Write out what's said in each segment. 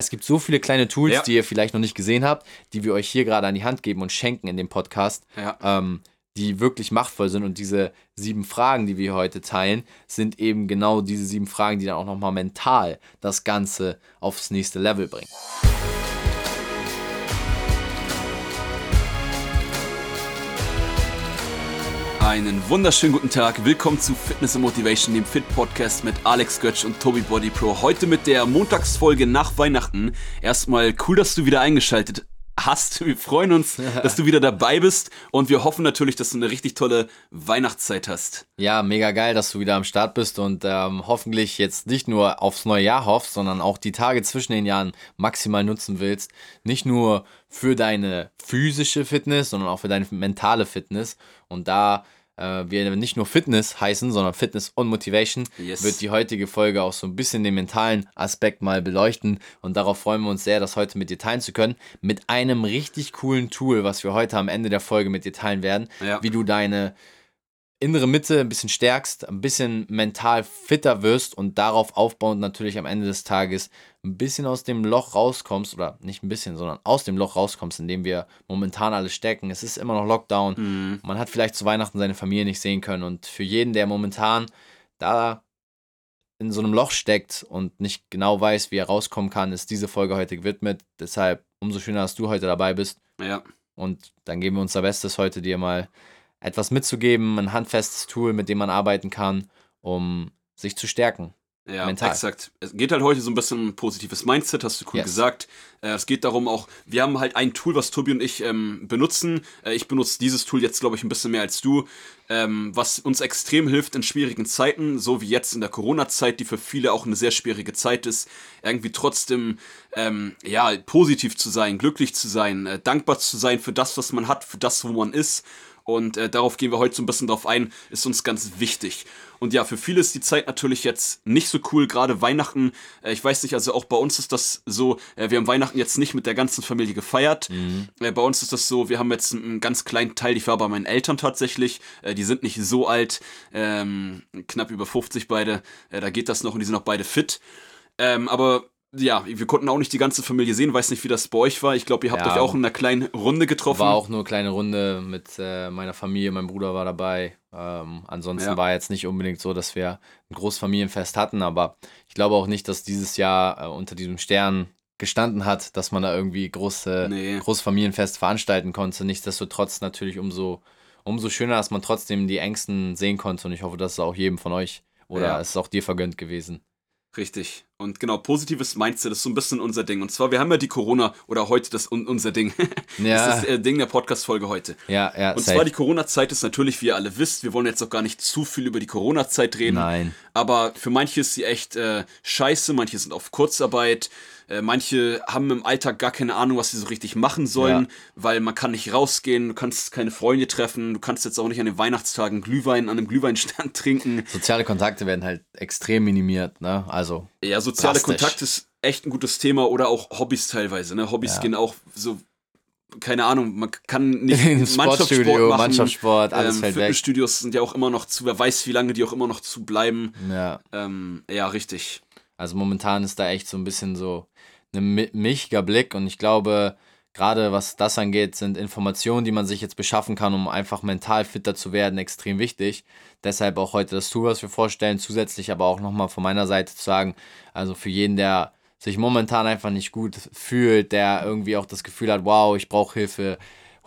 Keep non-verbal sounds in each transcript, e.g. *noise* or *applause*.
Es gibt so viele kleine Tools, Ja. die ihr vielleicht noch nicht gesehen habt, die wir euch hier gerade an die Hand geben und schenken in dem Podcast, Ja. ähm, die wirklich machtvoll sind. Und diese sieben Fragen, die wir heute teilen, sind eben genau diese sieben Fragen, die dann auch nochmal mental das Ganze aufs nächste Level bringen. Einen wunderschönen guten Tag. Willkommen zu Fitness and Motivation, dem Fit Podcast mit Alex Götsch und Tobi Body Pro. Heute mit der Montagsfolge nach Weihnachten. Erstmal cool, dass du wieder eingeschaltet hast. Wir freuen uns, *laughs* dass du wieder dabei bist und wir hoffen natürlich, dass du eine richtig tolle Weihnachtszeit hast. Ja, mega geil, dass du wieder am Start bist und ähm, hoffentlich jetzt nicht nur aufs neue Jahr hoffst, sondern auch die Tage zwischen den Jahren maximal nutzen willst. Nicht nur für deine physische Fitness, sondern auch für deine mentale Fitness. Und da wir nicht nur Fitness heißen, sondern Fitness und Motivation, Yes. wird die heutige Folge auch so ein bisschen den mentalen Aspekt mal beleuchten. Und darauf freuen wir uns sehr, das heute mit dir teilen zu können. Mit einem richtig coolen Tool, was wir heute am Ende der Folge mit dir teilen werden, Ja. wie du deine innere Mitte ein bisschen stärkst, ein bisschen mental fitter wirst und darauf aufbauend natürlich am Ende des Tages ein bisschen aus dem Loch rauskommst oder nicht ein bisschen, sondern aus dem Loch rauskommst, in dem wir momentan alle stecken. Es ist immer noch Lockdown. Mhm. Man hat vielleicht zu Weihnachten seine Familie nicht sehen können und für jeden, der momentan da in so einem Loch steckt und nicht genau weiß, wie er rauskommen kann, ist diese Folge heute gewidmet. Deshalb umso schöner, dass du heute dabei bist. Ja. Und dann geben wir unser Bestes heute, dir mal etwas mitzugeben, ein handfestes Tool, mit dem man arbeiten kann, um sich zu stärken. Ja, Mental. exakt. Es geht halt heute so ein bisschen um positives Mindset, hast du cool Yes. gesagt. Äh, es geht darum auch, wir haben halt ein Tool, was Tobi und ich ähm, benutzen. Äh, ich benutze dieses Tool jetzt, glaube ich, ein bisschen mehr als du, ähm, was uns extrem hilft in schwierigen Zeiten, so wie jetzt in der Corona-Zeit, die für viele auch eine sehr schwierige Zeit ist, irgendwie trotzdem ähm, ja, positiv zu sein, glücklich zu sein, äh, dankbar zu sein für das, was man hat, für das, wo man ist. Und äh, darauf gehen wir heute so ein bisschen drauf ein, ist uns ganz wichtig. Und ja, für viele ist die Zeit natürlich jetzt nicht so cool, gerade Weihnachten. Äh, ich weiß nicht, also auch bei uns ist das so, äh, wir haben Weihnachten jetzt nicht mit der ganzen Familie gefeiert. Äh, bei uns ist das so, wir haben jetzt einen, einen ganz kleinen Teil, ich war bei meinen Eltern tatsächlich. Äh, die sind nicht so alt, ähm, knapp über 50 beide. Äh, da geht das noch und die sind auch beide fit. Ähm, aber ja, wir konnten auch nicht die ganze Familie sehen. Weiß nicht, wie das bei euch war. Ich glaube, ihr habt Ja. euch auch in einer kleinen Runde getroffen. War auch nur eine kleine Runde mit äh, meiner Familie, mein Bruder war dabei. Ähm, ansonsten Ja. war jetzt nicht unbedingt so, dass wir ein Großfamilienfest hatten, aber ich glaube auch nicht, dass dieses Jahr äh, unter diesem Stern gestanden hat, dass man da irgendwie große, Nee. Großfamilienfest veranstalten konnte. Nichtsdestotrotz natürlich umso, umso schöner, dass man trotzdem die Ängsten sehen konnte und ich hoffe, das ist auch jedem von euch oder Ja. es ist auch dir vergönnt gewesen. Richtig. Und genau, positives Mindset ist so ein bisschen unser Ding. Und zwar, wir haben ja die Corona oder heute das un unser Ding. *laughs* Ja. Das ist das äh, Ding der Podcast-Folge heute. Ja, ja, Und safe. zwar die Corona-Zeit ist natürlich, wie ihr alle wisst, wir wollen jetzt auch gar nicht zu viel über die Corona-Zeit reden. Nein. Aber für manche ist sie echt äh, scheiße, manche sind auf Kurzarbeit, äh, manche haben im Alltag gar keine Ahnung, was sie so richtig machen sollen, Ja. weil man kann nicht rausgehen, du kannst keine Freunde treffen, du kannst jetzt auch nicht an den Weihnachtstagen Glühwein an einem Glühweinstand *laughs* trinken. Soziale Kontakte werden halt extrem minimiert, ne? Also, Ja, soziale Drastisch. Kontakt ist echt ein gutes Thema oder auch Hobbys teilweise. Ne? Hobbys Ja. gehen auch so, keine Ahnung, man kann nicht *laughs* Sportstudio, machen. Mannschaftssport, alles ähm, fällt weg. Fitnessstudios sind ja auch immer noch zu, wer weiß, wie lange die auch immer noch zu bleiben. Ja. Ähm, ja, richtig. Also momentan ist da echt so ein bisschen so ein mi- milchiger Blick und ich glaube, gerade was das angeht, sind Informationen, die man sich jetzt beschaffen kann, um einfach mental fitter zu werden, extrem wichtig. Deshalb auch heute das Tool, was wir vorstellen, zusätzlich aber auch nochmal von meiner Seite zu sagen, also für jeden, der sich momentan einfach nicht gut fühlt, der irgendwie auch das Gefühl hat, wow, ich brauche Hilfe,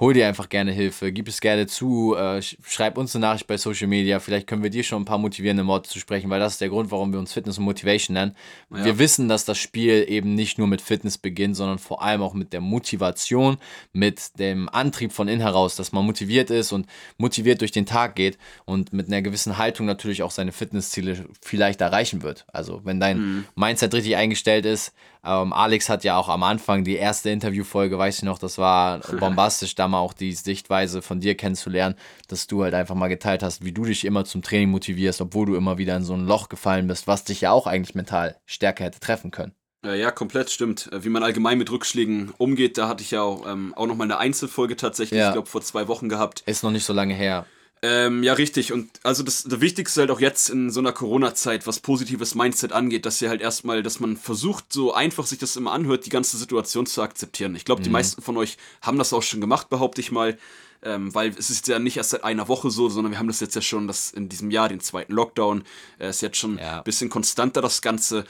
hol dir einfach gerne Hilfe, gib es gerne zu, äh, sch- schreib uns eine Nachricht bei Social Media, vielleicht können wir dir schon ein paar motivierende Worte zu sprechen, weil das ist der Grund, warum wir uns Fitness und Motivation nennen. Ja. Wir wissen, dass das Spiel eben nicht nur mit Fitness beginnt, sondern vor allem auch mit der Motivation, mit dem Antrieb von innen heraus, dass man motiviert ist und motiviert durch den Tag geht und mit einer gewissen Haltung natürlich auch seine Fitnessziele vielleicht erreichen wird. Also wenn dein Mindset richtig eingestellt ist, ähm, Alex hat ja auch am Anfang die erste Interviewfolge, weiß ich noch, das war *laughs* bombastisch, da mal auch die Sichtweise von dir kennenzulernen, dass du halt einfach mal geteilt hast, wie du dich immer zum Training motivierst, obwohl du immer wieder in so ein Loch gefallen bist, was dich ja auch eigentlich mental stärker hätte treffen können. Ja, ja, komplett stimmt. Äh, Wie man allgemein mit Rückschlägen umgeht, da hatte ich ja auch, ähm, auch noch mal eine Einzelfolge tatsächlich, Ja. ich glaube, vor zwei Wochen gehabt. Ist noch nicht so lange her. Ähm, ja, richtig. Und also das, das Wichtigste halt auch jetzt in so einer Corona-Zeit, was positives Mindset angeht, dass ihr halt erstmal, dass man versucht, so einfach sich das immer anhört, die ganze Situation zu akzeptieren. Ich glaube, mhm. die meisten von euch haben das auch schon gemacht, behaupte ich mal. Ähm, weil es ist ja nicht erst seit einer Woche so, sondern wir haben das jetzt ja schon das in diesem Jahr, den zweiten Lockdown. Äh, ist jetzt schon ja. ein bisschen konstanter, das Ganze.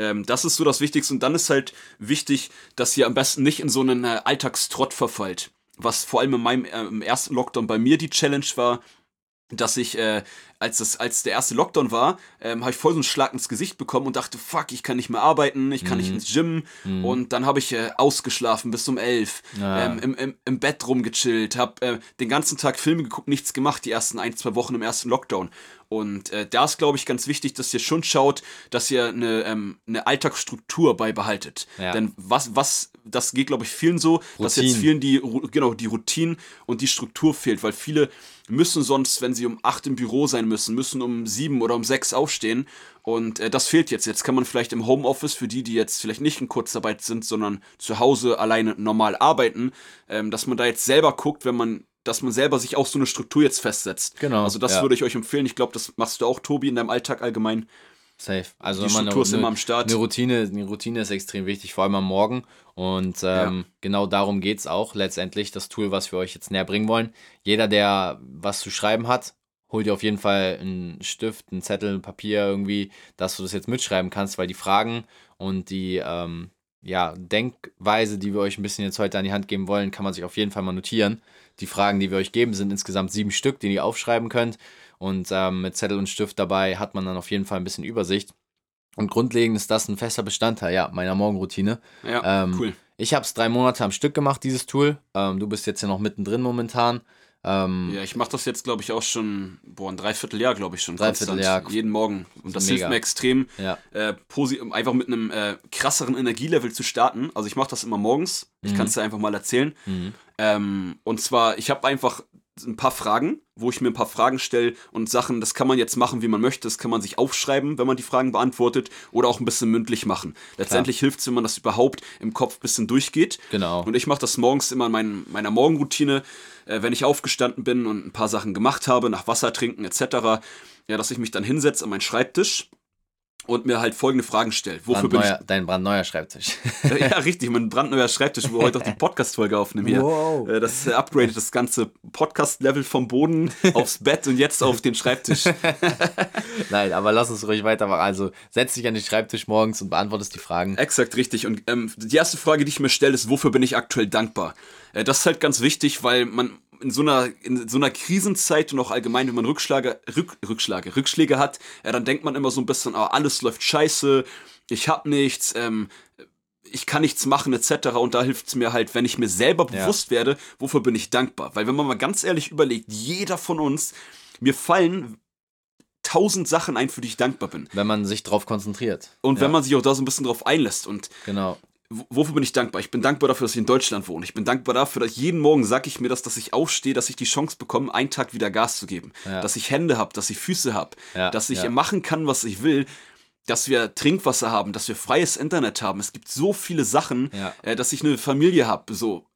Ähm, das ist so das Wichtigste. Und dann ist halt wichtig, dass ihr am besten nicht in so einen äh, Alltagstrott verfallt was vor allem in meinem äh, im ersten Lockdown bei mir die Challenge war, dass ich, äh, als, das, als der erste Lockdown war, ähm, habe ich voll so einen Schlag ins Gesicht bekommen und dachte, fuck, ich kann nicht mehr arbeiten, ich kann mhm. nicht ins Gym. Mhm. Und dann habe ich äh, ausgeschlafen bis um elf, ja. ähm, im, im, im Bett rumgechillt, habe äh, den ganzen Tag Filme geguckt, nichts gemacht, die ersten ein, zwei Wochen im ersten Lockdown. Und äh, da ist, glaube ich, ganz wichtig, dass ihr schon schaut, dass ihr eine, ähm, eine Alltagsstruktur beibehaltet. Ja. Denn was, was, das geht, glaube ich, vielen so, Routine. dass jetzt vielen die, genau, die Routine und die Struktur fehlt, weil viele müssen sonst, wenn sie um acht im Büro sein müssen, müssen um sieben oder um sechs aufstehen. Und äh, das fehlt jetzt. Jetzt kann man vielleicht im Homeoffice, für die, die jetzt vielleicht nicht in Kurzarbeit sind, sondern zu Hause alleine normal arbeiten, ähm, dass man da jetzt selber guckt, wenn man dass man selber sich auch so eine Struktur jetzt festsetzt. Genau. Also das ja. würde ich euch empfehlen. Ich glaube, das machst du auch, Tobi, in deinem Alltag allgemein. Safe. Also die Struktur eine, ist immer am Start. Eine Routine, eine Routine ist extrem wichtig, vor allem am Morgen. Und ähm, ja. genau darum geht es auch letztendlich, das Tool, was wir euch jetzt näher bringen wollen. Jeder, der was zu schreiben hat, hol dir auf jeden Fall einen Stift, einen Zettel, ein Papier irgendwie, dass du das jetzt mitschreiben kannst, weil die Fragen und die ähm, ja, Denkweise, die wir euch ein bisschen jetzt heute an die Hand geben wollen, kann man sich auf jeden Fall mal notieren. Die Fragen, die wir euch geben, sind insgesamt sieben Stück, die ihr aufschreiben könnt. Und ähm, mit Zettel und Stift dabei hat man dann auf jeden Fall ein bisschen Übersicht. Und grundlegend ist das ein fester Bestandteil ja, meiner Morgenroutine. Ja, ähm, cool. Ich habe es drei Monate am Stück gemacht, dieses Tool. Ähm, du bist jetzt ja noch mittendrin momentan. Ähm, ja, ich mache das jetzt, glaube ich, auch schon, boah, ein Dreivierteljahr, glaube ich schon. Dreivierteljahr. Jeden Morgen. Und das mega. hilft mir extrem, ja. äh, einfach mit einem äh, krasseren Energielevel zu starten. Also ich mache das immer morgens. Ich mhm. kann es dir einfach mal erzählen. Mhm. Ähm, und zwar, ich habe einfach ein paar Fragen, wo ich mir ein paar Fragen stelle und Sachen, das kann man jetzt machen, wie man möchte, das kann man sich aufschreiben, wenn man die Fragen beantwortet oder auch ein bisschen mündlich machen. Letztendlich hilft es, wenn man das überhaupt im Kopf ein bisschen durchgeht. Genau. Und ich mache das morgens immer in mein, meiner Morgenroutine, äh, wenn ich aufgestanden bin und ein paar Sachen gemacht habe, nach Wasser trinken etc., ja, dass ich mich dann hinsetze an meinen Schreibtisch und mir halt folgende Fragen stellt. Wofür brandneuer, bin ich? Dein brandneuer Schreibtisch. *laughs* ja, *laughs* richtig, mein brandneuer Schreibtisch, wo wir heute auch die Podcast-Folge aufnehmen hier. Wow. Äh, das upgradet das ganze Podcast-Level vom Boden *laughs* aufs Bett und jetzt auf den Schreibtisch. Nein, aber lass uns ruhig weitermachen. Also setz dich an den Schreibtisch morgens und beantwortest die Fragen. Exakt, richtig. Und ähm, die erste Frage, die ich mir stelle, ist, wofür bin ich aktuell dankbar? Äh, das ist halt ganz wichtig, weil man in so einer, in so einer Krisenzeit und auch allgemein, wenn man Rückschläge, Rück, Rückschläge, Rückschläge hat, ja, dann denkt man immer so ein bisschen, oh, alles läuft scheiße, ich hab nichts, ähm, ich kann nichts machen, etc. Und da hilft es mir halt, wenn ich mir selber bewusst ja. werde, wofür bin ich dankbar. Weil wenn man mal ganz ehrlich überlegt, jeder von uns, mir fallen tausend Sachen ein, für die ich dankbar bin. Wenn man sich drauf konzentriert. Und ja. wenn man sich auch da so ein bisschen drauf einlässt. Und genau wofür bin ich dankbar? Ich bin dankbar dafür, dass ich in Deutschland wohne. Ich bin dankbar dafür, dass jeden Morgen sage ich mir das, dass ich aufstehe, dass ich die Chance bekomme, einen Tag wieder Gas zu geben. Ja. Dass ich Hände habe, dass ich Füße habe, ja. dass ich ja. machen kann, was ich will. Dass wir Trinkwasser haben, dass wir freies Internet haben. Es gibt so viele Sachen, äh, dass ich eine Familie habe. So,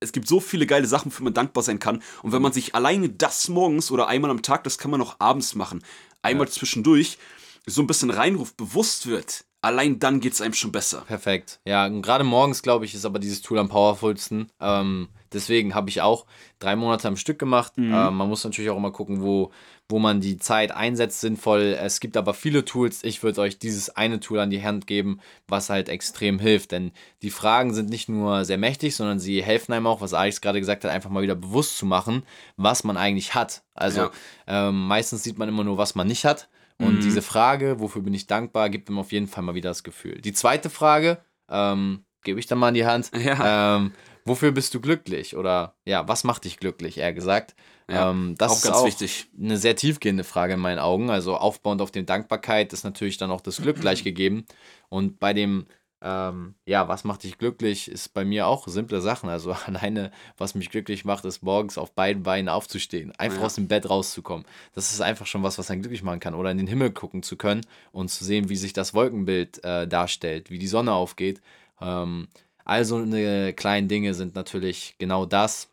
es gibt so viele geile Sachen, für man dankbar sein kann. Und wenn man sich alleine das morgens oder einmal am Tag, das kann man auch abends machen, einmal zwischendurch, so ein bisschen reinruft, bewusst wird, allein dann geht es einem schon besser. Perfekt. Ja, gerade morgens, glaube ich, ist aber dieses Tool am powerfulsten. Ähm, deswegen habe ich auch drei Monate am Stück gemacht. Mhm. Ähm, man muss natürlich auch immer gucken, wo, wo man die Zeit einsetzt, sinnvoll. Es gibt aber viele Tools. Ich würde euch dieses eine Tool an die Hand geben, was halt extrem hilft. Denn die Fragen sind nicht nur sehr mächtig, sondern sie helfen einem auch, was Alex gerade gesagt hat, einfach mal wieder bewusst zu machen, was man eigentlich hat. Also ja. ähm, meistens sieht man immer nur, was man nicht hat. Und mhm. diese Frage, wofür bin ich dankbar, gibt ihm auf jeden Fall mal wieder das Gefühl. Die zweite Frage, ähm, gebe ich dann mal in die Hand. Ja. Ähm, wofür bist du glücklich? Oder ja, was macht dich glücklich, eher gesagt? Ja, ähm, das auch ist ganz auch wichtig. Eine sehr tiefgehende Frage in meinen Augen. Also aufbauend auf die Dankbarkeit ist natürlich dann auch das Glück gleich gegeben. Und bei dem ähm, ja, was macht dich glücklich, ist bei mir auch simple Sachen. Also *laughs* alleine, was mich glücklich macht, ist morgens auf beiden Beinen aufzustehen, einfach ja. aus dem Bett rauszukommen. Das ist einfach schon was, was einen glücklich machen kann. Oder in den Himmel gucken zu können und zu sehen, wie sich das Wolkenbild äh, darstellt, wie die Sonne aufgeht. Ähm, also eine kleinen Dinge sind natürlich genau das,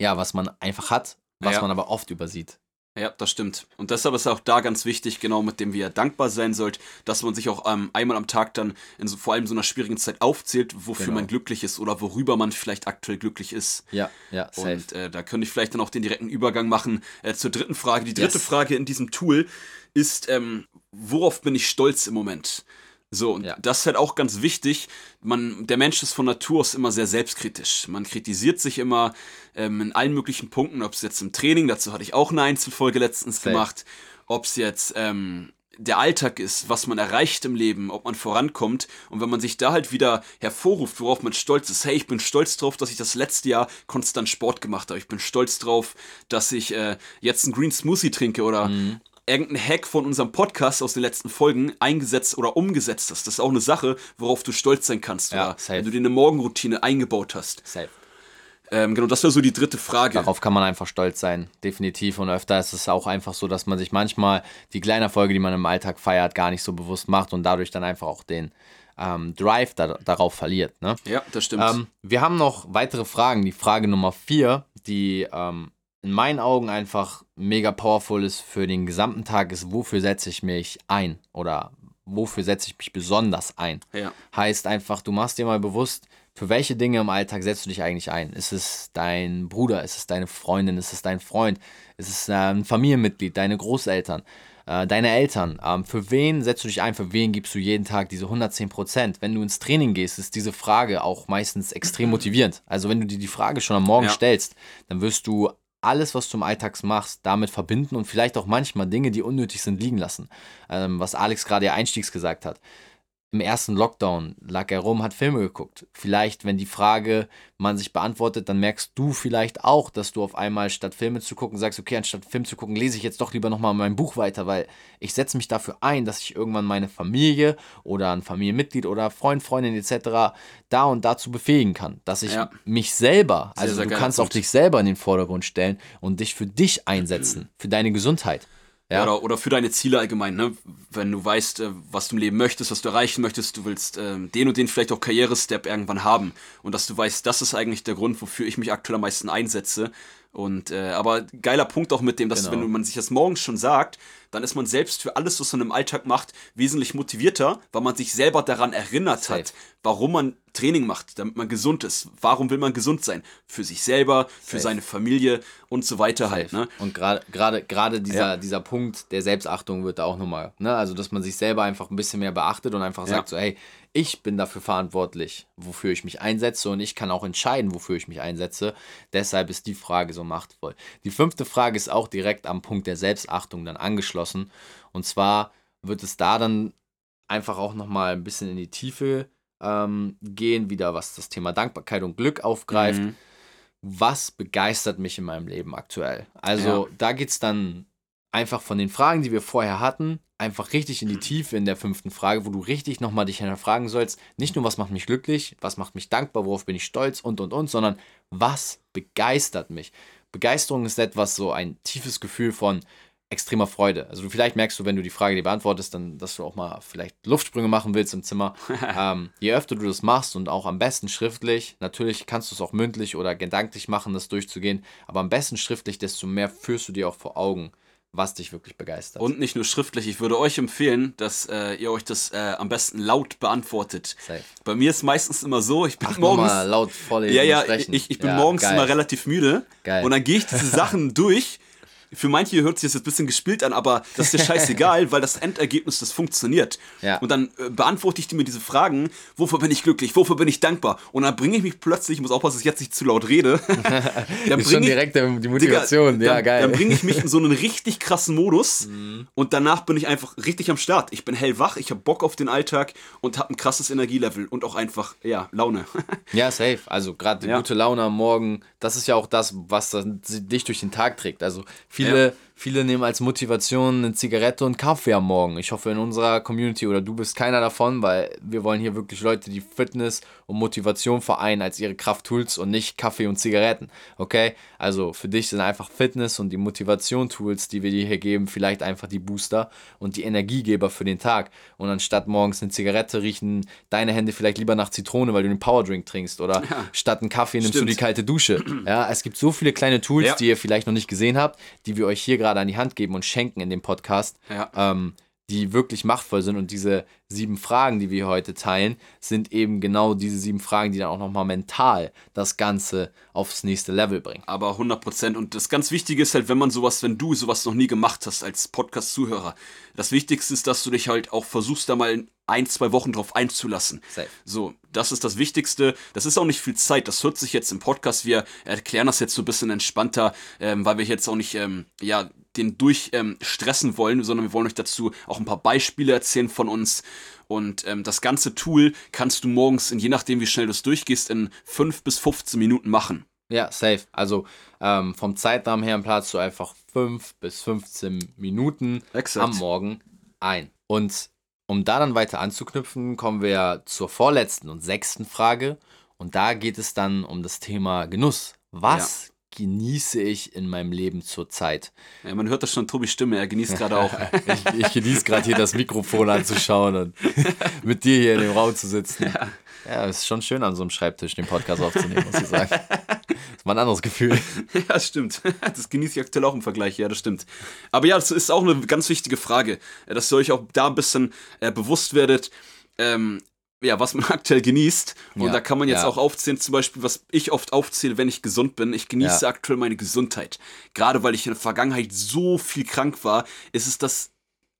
ja, was man einfach hat was Ja. man aber oft übersieht. Ja, das stimmt. Und deshalb ist auch da ganz wichtig, genau mit dem, wie ihr dankbar sein sollt, dass man sich auch ähm, einmal am Tag dann in so, vor allem so einer schwierigen Zeit aufzählt, wofür Genau. man glücklich ist oder worüber man vielleicht aktuell glücklich ist. Ja, ja, safe. Und äh, da könnte ich vielleicht dann auch den direkten Übergang machen äh, zur dritten Frage. Die dritte Yes. Frage in diesem Tool ist, ähm, worauf bin ich stolz im Moment? So, und Ja. das ist halt auch ganz wichtig. Man, der Mensch ist von Natur aus immer sehr selbstkritisch. Man kritisiert sich immer ähm, in allen möglichen Punkten, ob es jetzt im Training, dazu hatte ich auch eine Einzelfolge letztens Safe. gemacht, ob es jetzt ähm, der Alltag ist, was man erreicht im Leben, ob man vorankommt. Und wenn man sich da halt wieder hervorruft, worauf man stolz ist, hey, ich bin stolz drauf, dass ich das letzte Jahr konstant Sport gemacht habe. Ich bin stolz drauf, dass ich äh, jetzt einen Green Smoothie trinke oder Mhm. Irgendein Hack von unserem Podcast aus den letzten Folgen eingesetzt oder umgesetzt hast. Das ist auch eine Sache, worauf du stolz sein kannst. Ja, wenn du dir eine Morgenroutine eingebaut hast. safe. Ähm, genau, das wäre so die dritte Frage. Darauf kann man einfach stolz sein, definitiv. Und öfter ist es auch einfach so, dass man sich manchmal die kleinen Erfolge, die man im Alltag feiert, gar nicht so bewusst macht und dadurch dann einfach auch den ähm, Drive da, darauf verliert. Ne? Ja, das stimmt. Ähm, wir haben noch weitere Fragen. Die Frage Nummer vier, die ähm, in meinen Augen einfach mega powerful ist für den gesamten Tag, ist, wofür setze ich mich ein? Oder wofür setze ich mich besonders ein? ja. Heißt einfach, du machst dir mal bewusst, für welche Dinge im Alltag setzt du dich eigentlich ein? Ist es dein Bruder? Ist es deine Freundin? Ist es dein Freund? Ist es äh, ein Familienmitglied? Deine Großeltern? Äh, deine Eltern? Ähm, für wen setzt du dich ein? Für wen gibst du jeden Tag diese 110 Prozent? Wenn du ins Training gehst, ist diese Frage auch meistens extrem *clears throat* motivierend. Also wenn du dir die Frage schon am Morgen Ja. stellst, dann wirst du alles, was du im Alltags machst, damit verbinden und vielleicht auch manchmal Dinge, die unnötig sind, liegen lassen. Ähm, was Alex gerade ja einstiegs gesagt hat im ersten Lockdown lag er rum, hat Filme geguckt. Vielleicht, wenn die Frage man sich beantwortet, dann merkst du vielleicht auch, dass du auf einmal statt Filme zu gucken sagst, okay, anstatt Film zu gucken, lese ich jetzt doch lieber nochmal mein Buch weiter, weil ich setze mich dafür ein, dass ich irgendwann meine Familie oder ein Familienmitglied oder Freund, Freundin etc. da und dazu befähigen kann. Dass ich Ja. mich selber, Sehr, also sehr du geiler kannst auch dich selber in den Vordergrund stellen und dich für dich einsetzen, für deine Gesundheit. Ja. Oder, oder für deine Ziele allgemein, ne? Wenn du weißt, äh, was du im Leben möchtest, was du erreichen möchtest, du willst ähm, den und den vielleicht auch Karrierestep irgendwann haben. Und dass du weißt, das ist eigentlich der Grund, wofür ich mich aktuell am meisten einsetze. Und äh, aber geiler Punkt auch mit dem, dass Genau. wenn man sich das morgens schon sagt, dann ist man selbst für alles, was man im Alltag macht, wesentlich motivierter, weil man sich selber daran erinnert Safe. hat, warum man Training macht, damit man gesund ist. Warum will man gesund sein? Für sich selber, für Safe. seine Familie und so weiter halt. Ne? Und gerade gerade gerade dieser, Ja. dieser Punkt der Selbstachtung wird da auch nochmal, ne? Also dass man sich selber einfach ein bisschen mehr beachtet und einfach Ja. sagt so, hey, ich bin dafür verantwortlich, wofür ich mich einsetze und ich kann auch entscheiden, wofür ich mich einsetze. Deshalb ist die Frage so machtvoll. Die fünfte Frage ist auch direkt am Punkt der Selbstachtung dann angeschlossen. Und zwar wird es da dann einfach auch nochmal ein bisschen in die Tiefe ähm, gehen, wieder was das Thema Dankbarkeit und Glück aufgreift Mhm. was begeistert mich in meinem Leben aktuell? Also da geht es dann einfach von den Fragen, die wir vorher hatten, einfach richtig in die Tiefe in der fünften Frage, wo du richtig nochmal dich hinterfragen sollst, nicht nur, was macht mich glücklich, was macht mich dankbar, worauf bin ich stolz und, und, und, sondern was begeistert mich? Begeisterung ist etwas, so ein tiefes Gefühl von extremer Freude. Also du, vielleicht merkst du, wenn du die Frage dir beantwortest, dann, dass du auch mal vielleicht Luftsprünge machen willst im Zimmer. *laughs* ähm, je öfter du das machst und auch am besten schriftlich, natürlich kannst du es auch mündlich oder gedanklich machen, das durchzugehen, aber am besten schriftlich, desto mehr führst du dir auch vor Augen, was dich wirklich begeistert. Und nicht nur schriftlich, ich würde euch empfehlen, dass äh, ihr euch das äh, am besten laut beantwortet. Safe. Bei mir ist meistens immer so, ich bin Ach, morgens. laut vorlesen Ja, ja, ich, ich bin Ja, morgens geil. immer relativ müde. Geil. Und dann gehe ich diese *laughs* Sachen durch. Für manche hört sich das jetzt ein bisschen gespielt an, aber das ist dir scheißegal, *laughs* weil das Endergebnis, das funktioniert. Ja. Und dann äh, beantworte ich dir mir diese Fragen, wofür bin ich glücklich, wofür bin ich dankbar? Und dann bringe ich mich plötzlich, ich muss aufpassen, dass ich jetzt nicht zu laut rede. *laughs* dann ist schon ich- direkt die Motivation. Digga, ja, dann, geil. Dann bringe ich mich in so einen richtig krassen Modus *laughs* Mhm. und danach bin ich einfach richtig am Start. Ich bin hellwach, ich habe Bock auf den Alltag und habe ein krasses Energielevel und auch einfach, ja, Laune. Ja, safe. Also gerade die Ja. gute Laune am Morgen, das ist ja auch das, was dich durch den Tag trägt. Also viele, Viele nehmen als Motivation eine Zigarette und Kaffee am Morgen. Ich hoffe, in unserer Community oder du bist keiner davon, weil wir wollen hier wirklich Leute, die Fitness und Motivation vereinen als ihre Krafttools und nicht Kaffee und Zigaretten. Okay? Also für dich sind einfach Fitness und die Motivation-Tools, die wir dir hier geben, vielleicht einfach die Booster und die Energiegeber für den Tag. Und anstatt morgens eine Zigarette riechen deine Hände vielleicht lieber nach Zitrone, weil du einen Powerdrink trinkst. Oder ja. statt einen Kaffee nimmst Stimmt. du die kalte Dusche. Ja, es gibt so viele kleine Tools, ja. die ihr vielleicht noch nicht gesehen habt, die wir euch hier gerade gerade an die Hand geben und schenken in dem Podcast, ja. ähm, die wirklich machtvoll sind. Und diese sieben Fragen, die wir heute teilen, sind eben genau diese sieben Fragen, die dann auch nochmal mental das Ganze aufs nächste Level bringen. Aber 100 Prozent. Und das ganz Wichtige ist halt, wenn man sowas, wenn du sowas noch nie gemacht hast als Podcast-Zuhörer, das Wichtigste ist, dass du dich halt auch versuchst, da mal ein, zwei Wochen drauf einzulassen. Safe. So, das ist das Wichtigste. Das ist auch nicht viel Zeit. Das hört sich jetzt im Podcast. Wir erklären das jetzt so ein bisschen entspannter, ähm, weil wir jetzt auch nicht, ähm, ja, den durchstressen ähm, wollen, sondern wir wollen euch dazu auch ein paar Beispiele erzählen von uns. Und ähm, das ganze Tool kannst du morgens, in, je nachdem wie schnell du es durchgehst, in 5 bis 15 Minuten machen. Ja, safe. Also ähm, vom Zeitrahmen her planst du einfach 5 bis 15 Minuten Exakt. am Morgen ein. Und um da dann weiter anzuknüpfen, kommen wir zur vorletzten und sechsten Frage. Und da geht es dann um das Thema Genuss. Was genieße ich in meinem Leben zurzeit. Ja, man hört das schon Tobis Stimme, er genießt gerade auch. *laughs* ich, ich genieße gerade hier das Mikrofon anzuschauen und *laughs* mit dir hier in dem Raum zu sitzen. Ja. ja, ist schon schön an so einem Schreibtisch den Podcast aufzunehmen, muss ich sagen. *laughs* Das war ein anderes Gefühl. Ja, stimmt. Das genieße ich aktuell auch im Vergleich, ja, das stimmt. Aber ja, das ist auch eine ganz wichtige Frage, dass ihr euch auch da ein bisschen äh, bewusst werdet. Ähm, ja, was man *laughs* aktuell genießt. Und ja, da kann man jetzt ja. auch aufzählen, zum Beispiel, was ich oft aufzähle, wenn ich gesund bin. Ich genieße ja. aktuell meine Gesundheit. Gerade weil ich in der Vergangenheit so viel krank war, ist es das.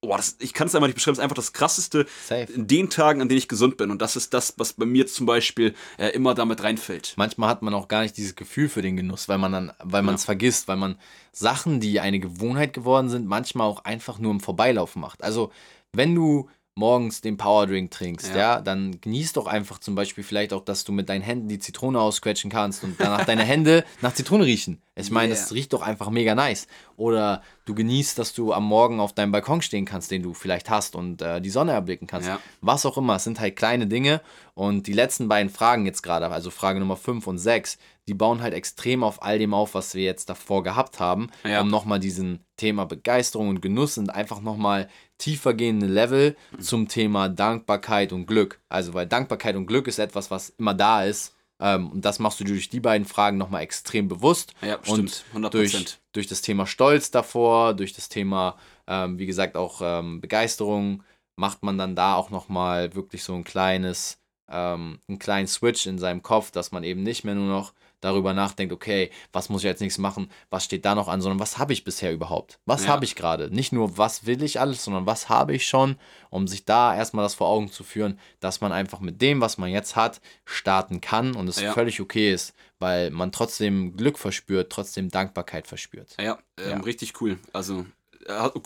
Boah, das, ich kann es einfach nicht beschreiben, es ist einfach das krasseste Safe. in den Tagen, an denen ich gesund bin. Und das ist das, was bei mir zum Beispiel äh, immer damit reinfällt. Manchmal hat man auch gar nicht dieses Gefühl für den Genuss, weil man dann, weil man es vergisst, weil man Sachen, die eine Gewohnheit geworden sind, manchmal auch einfach nur im Vorbeilaufen macht. Also, wenn du morgens den Powerdrink trinkst, ja. ja. dann genieß doch einfach zum Beispiel vielleicht auch, dass du mit deinen Händen die Zitrone ausquetschen kannst und danach deine Hände *laughs* nach Zitrone riechen. Ich meine, yeah. das riecht doch einfach mega nice. Oder du genießt, dass du am Morgen auf deinem Balkon stehen kannst, den du vielleicht hast und äh, die Sonne erblicken kannst. Ja. Was auch immer, es sind halt kleine Dinge. Und die letzten beiden Fragen jetzt gerade, also Frage Nummer 5 und 6, die bauen halt extrem auf all dem auf, was wir jetzt davor gehabt haben, ja. um nochmal diesen Thema Begeisterung und Genuss und einfach nochmal tiefer gehende Level zum Thema Dankbarkeit und Glück. Also, weil Dankbarkeit und Glück ist etwas, was immer da ist ähm, und das machst du durch die beiden Fragen nochmal extrem bewusst. Ja, stimmt, 100%. Durch, durch das Thema Stolz davor, durch das Thema, ähm, wie gesagt, auch ähm, Begeisterung, macht man dann da auch nochmal wirklich so ein kleines, ähm, einen kleinen Switch in seinem Kopf, dass man eben nicht mehr nur noch darüber nachdenkt, okay, was muss ich als nächstes machen, was steht da noch an, sondern was habe ich bisher überhaupt? Was ja. habe ich gerade? Nicht nur, was will ich alles, sondern was habe ich schon, um sich da erstmal das vor Augen zu führen, dass man einfach mit dem, was man jetzt hat, starten kann und es ja. völlig okay ist, weil man trotzdem Glück verspürt, trotzdem Dankbarkeit verspürt. Ja, ähm, ja. richtig cool. Also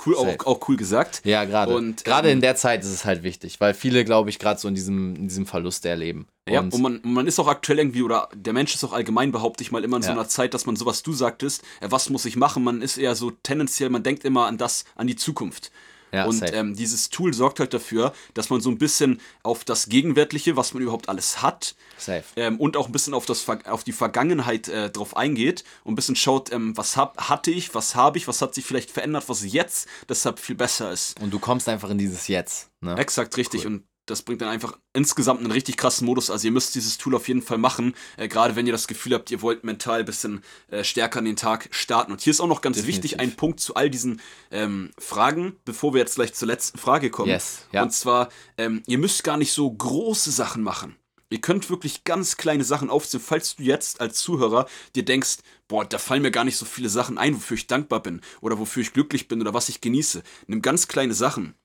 cool, auch, auch, cool gesagt. Ja, gerade. Und gerade ähm, in der Zeit ist es halt wichtig, weil viele, glaube ich, gerade so in diesem, in diesem Verlust erleben. Ja, und, und man, man ist auch aktuell irgendwie, oder der Mensch ist auch allgemein, behaupte ich mal, immer in ja. so einer Zeit, dass man so, was du sagtest, äh, was muss ich machen, man ist eher so tendenziell, man denkt immer an das, an die Zukunft. Ja, und ähm, dieses Tool sorgt halt dafür, dass man so ein bisschen auf das Gegenwärtige, was man überhaupt alles hat, ähm, und auch ein bisschen auf, das, auf die Vergangenheit äh, drauf eingeht und ein bisschen schaut, ähm, was hab, hatte ich, was habe ich, was hat sich vielleicht verändert, was jetzt deshalb viel besser ist. Und du kommst einfach in dieses Jetzt. Ne? Exakt, richtig. Cool. Und das bringt dann einfach insgesamt einen richtig krassen Modus. Also ihr müsst dieses Tool auf jeden Fall machen, äh, gerade wenn ihr das Gefühl habt, ihr wollt mental ein bisschen äh, stärker an den Tag starten. Und hier ist auch noch ganz Definitiv. wichtig ein Punkt zu all diesen ähm, Fragen, bevor wir jetzt gleich zur letzten Frage kommen. Yes, ja. Und zwar, ähm, ihr müsst gar nicht so große Sachen machen. Ihr könnt wirklich ganz kleine Sachen aufzählen, falls du jetzt als Zuhörer dir denkst, boah, da fallen mir gar nicht so viele Sachen ein, wofür ich dankbar bin oder wofür ich glücklich bin oder was ich genieße. Nimm ganz kleine Sachen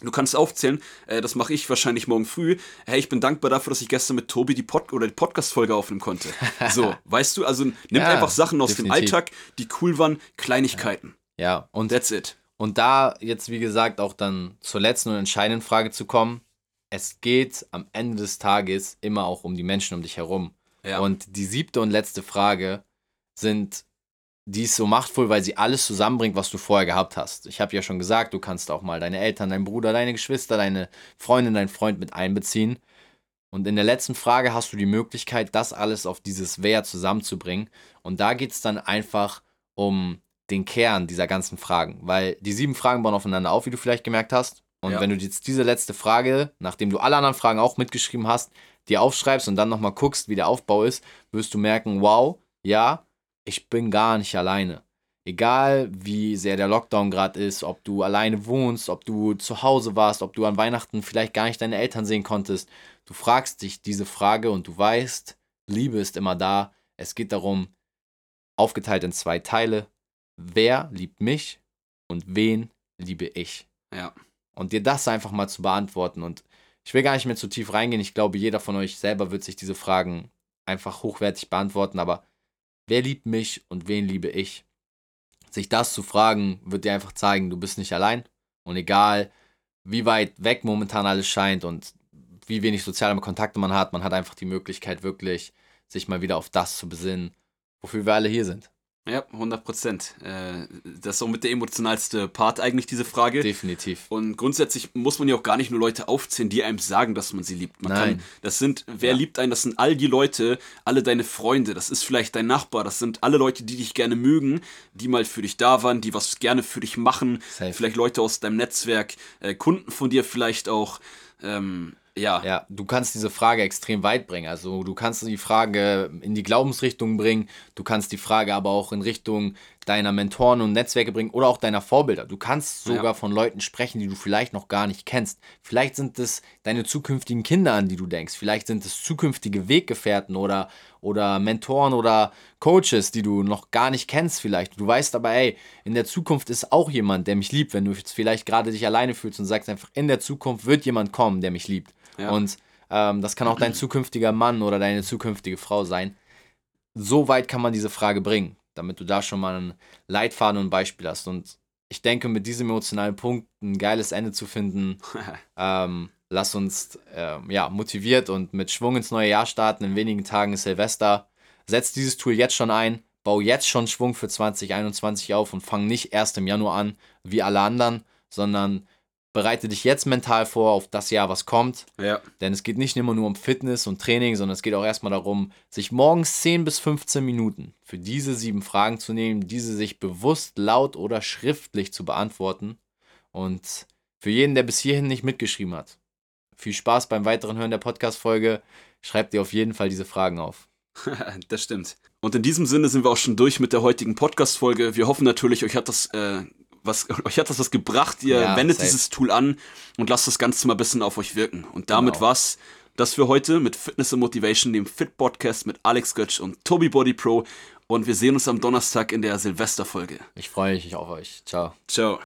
Du kannst aufzählen, äh, das mache ich wahrscheinlich morgen früh. Hey, ich bin dankbar dafür, dass ich gestern mit Tobi die, Pod oder die Podcast-Folge aufnehmen konnte. *laughs* So, weißt du, also nimm ja, einfach Sachen aus definitiv. dem Alltag, die cool waren, Kleinigkeiten. Ja. ja, und that's it. Und da jetzt, wie gesagt, auch dann zur letzten und entscheidenden Frage zu kommen. Es geht am Ende des Tages immer auch um die Menschen um dich herum. Ja. Und die siebte und letzte Frage sind die ist so machtvoll, weil sie alles zusammenbringt, was du vorher gehabt hast. Ich habe ja schon gesagt, du kannst auch mal deine Eltern, deinen Bruder, deine Geschwister, deine Freundin, deinen Freund mit einbeziehen. Und in der letzten Frage hast du die Möglichkeit, das alles auf dieses Wer zusammenzubringen. Und da geht es dann einfach um den Kern dieser ganzen Fragen, weil die sieben Fragen bauen aufeinander auf, wie du vielleicht gemerkt hast. Und ja. wenn du jetzt diese letzte Frage, nachdem du alle anderen Fragen auch mitgeschrieben hast, dir aufschreibst und dann nochmal guckst, wie der Aufbau ist, wirst du merken, wow, ja, ich bin gar nicht alleine. Egal wie sehr der Lockdown gerade ist, ob du alleine wohnst, ob du zu Hause warst, ob du an Weihnachten vielleicht gar nicht deine Eltern sehen konntest, du fragst dich diese Frage und du weißt, Liebe ist immer da. Es geht darum, aufgeteilt in zwei Teile, wer liebt mich und wen liebe ich. Ja. Und dir das einfach mal zu beantworten. Und ich will gar nicht mehr zu tief reingehen. Ich glaube, jeder von euch selber wird sich diese Fragen einfach hochwertig beantworten. Aber wer liebt mich und wen liebe ich? Sich das zu fragen, wird dir einfach zeigen, du bist nicht allein. Und egal, wie weit weg momentan alles scheint und wie wenig soziale Kontakte man hat, man hat einfach die Möglichkeit, wirklich sich mal wieder auf das zu besinnen, wofür wir alle hier sind. Ja, 100 Prozent. Äh, das ist somit der emotionalste Part eigentlich, diese Frage. Definitiv. Und grundsätzlich muss man ja auch gar nicht nur Leute aufzählen, die einem sagen, dass man sie liebt. Man Nein. Kann, das sind, wer ja. liebt einen? Das sind all die Leute, alle deine Freunde, das ist vielleicht dein Nachbar, das sind alle Leute, die dich gerne mögen, die mal für dich da waren, die was gerne für dich machen. Safe. Vielleicht Leute aus deinem Netzwerk, äh, Kunden von dir vielleicht auch. Ähm, ja. Ja, du kannst diese Frage extrem weit bringen. Also du kannst die Frage in die Glaubensrichtung bringen, du kannst die Frage aber auch in Richtung deiner Mentoren und Netzwerke bringen oder auch deiner Vorbilder. Du kannst sogar ja. von Leuten sprechen, die du vielleicht noch gar nicht kennst. Vielleicht sind es deine zukünftigen Kinder, an die du denkst. Vielleicht sind es zukünftige Weggefährten oder, oder Mentoren oder Coaches, die du noch gar nicht kennst vielleicht. Du weißt aber, ey, in der Zukunft ist auch jemand, der mich liebt, wenn du jetzt vielleicht gerade dich alleine fühlst und sagst einfach, in der Zukunft wird jemand kommen, der mich liebt. Ja. Und ähm, das kann auch dein zukünftiger Mann oder deine zukünftige Frau sein. So weit kann man diese Frage bringen, damit du da schon mal einen Leitfaden und ein Beispiel hast. Und ich denke, mit diesem emotionalen Punkt ein geiles Ende zu finden, *laughs* ähm, lass uns ähm, ja, motiviert und mit Schwung ins neue Jahr starten. In wenigen Tagen ist Silvester. Setz dieses Tool jetzt schon ein, bau jetzt schon Schwung für 2021 auf und fang nicht erst im Januar an, wie alle anderen, sondern bereite dich jetzt mental vor auf das Jahr, was kommt. Ja. Denn es geht nicht immer nur um Fitness und Training, sondern es geht auch erstmal darum, sich morgens 10 bis 15 Minuten für diese sieben Fragen zu nehmen, diese sich bewusst laut oder schriftlich zu beantworten. Und für jeden, der bis hierhin nicht mitgeschrieben hat, viel Spaß beim weiteren Hören der Podcast-Folge. Schreib dir auf jeden Fall diese Fragen auf. *laughs* das stimmt. Und in diesem Sinne sind wir auch schon durch mit der heutigen Podcast-Folge. Wir hoffen natürlich, euch hat das äh, was, *laughs* euch hat das was gebracht, ihr ja, wendet safe. dieses Tool an und lasst das Ganze mal ein bisschen auf euch wirken. Und damit genau. war's das für heute mit Fitness und Motivation, dem Fit Podcast mit Alex Götz und Toby Body Pro. Und wir sehen uns am Donnerstag in der Silvesterfolge. Ich freue mich auf euch. Ciao. Ciao.